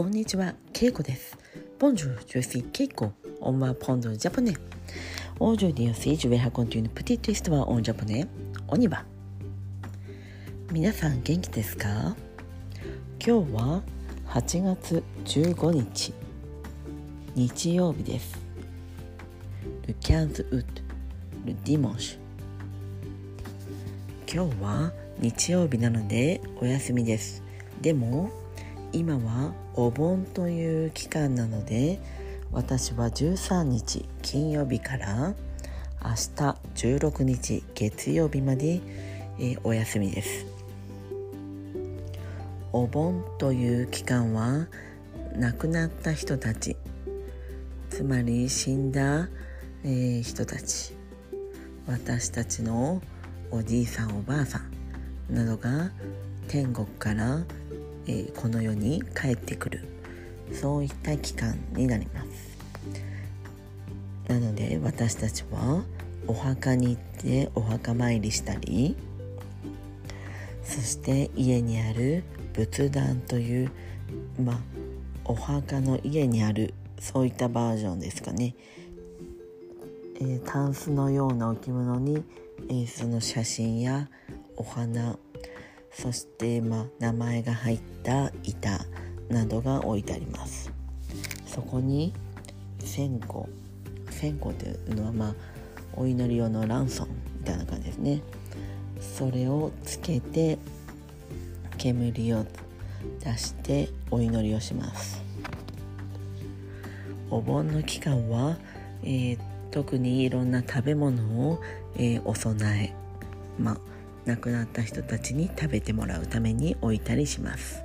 こんにちは、ケイコです。ボンジュー、ジューシー、ケイコ。オンマーポンドジャポネ。オージューディオスイジュウェハコンティーヌプティトイストワオンジャポネ。オニバ。皆さん元気ですか？今日は8月15日、日曜日です。 Le quinze août, le dimanche。今日は日曜日なのでお休みです。でも、今はお盆という期間なので私は13日金曜日から明日16日月曜日まで、えーお休みです。お盆という期間は亡くなった人たちつまり死んだ、えー人たち私たちのおじいさんおばあさんなどが天国からえーこの世に帰ってくる。そういった期間になります。なので私たちはお墓に行ってお墓参りしたりそして家にある仏壇というまあお墓の家にあるそういったバージョンですかね、えータンスのような置物に、えーその写真やお花そして、まあ、名前が入った板などが置いてあります。そこに線香線香というのはまあお祈り用のランソンみたいな感じですね。それをつけて煙を出してお祈りをします。お盆の期間は、えー特にいろんな食べ物を、えーお供え。まあ亡くなった人たちに食べてもらうために置いたりします。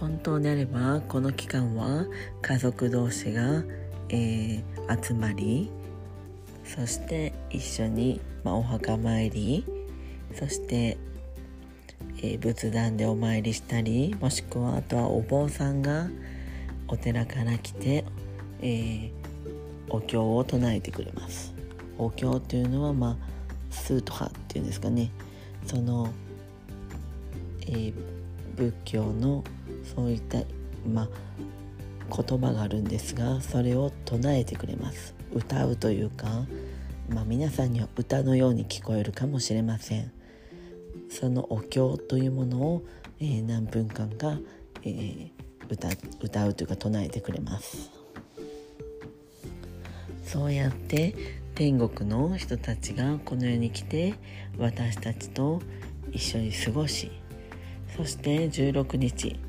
本当であればこの期間は家族同士が、えー集まりそして一緒に、まあ、お墓参りそして、えー仏壇でお参りしたりもしくはあとはお坊さんがお寺から来て、えーお経を唱えてくれます。お経というのはまあスートハっていうんですかね。その、えー仏教のそういったまあ言葉があるんですがそれを唱えてくれます。歌うというか、まあ、皆さんには歌のように聞こえるかもしれません。そのお経というものを、えー何分間か、えー歌歌うというか唱えてくれます。そうやって天国の人たちがこの世に来て私たちと一緒に過ごしそして16日、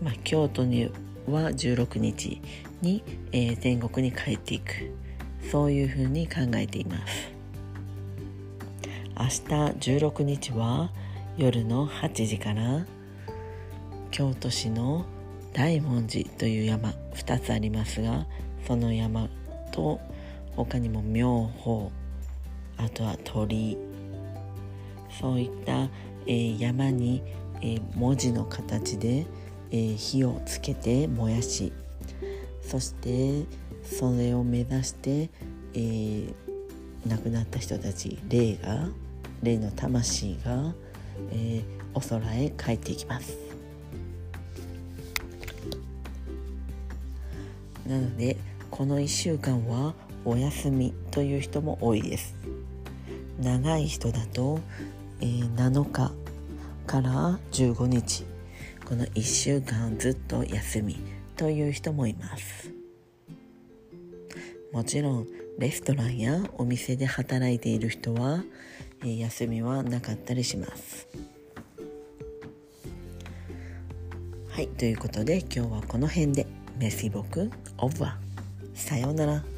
まあ、京都には16日に、えー天国に帰っていく。そういうふうに考えています。明日16日は夜の8時から京都市の大文字という山2つありますがその山と他にも妙法あとは鳥。そういった、えー山に、えー文字の形で、えー火をつけて燃やしそしてそれを目指して、えー亡くなった人たち霊が霊の魂が、えーお空へ帰っていきます。なのでこの1週間はお休みという人も多いです。長い人だと、えー7日から15日。この1週間ずっと休みという人もいます。もちろんレストランやお店で働いている人は、えー休みはなかったりします。はいということで今日はこの辺で。メシボクオブワ。さようなら。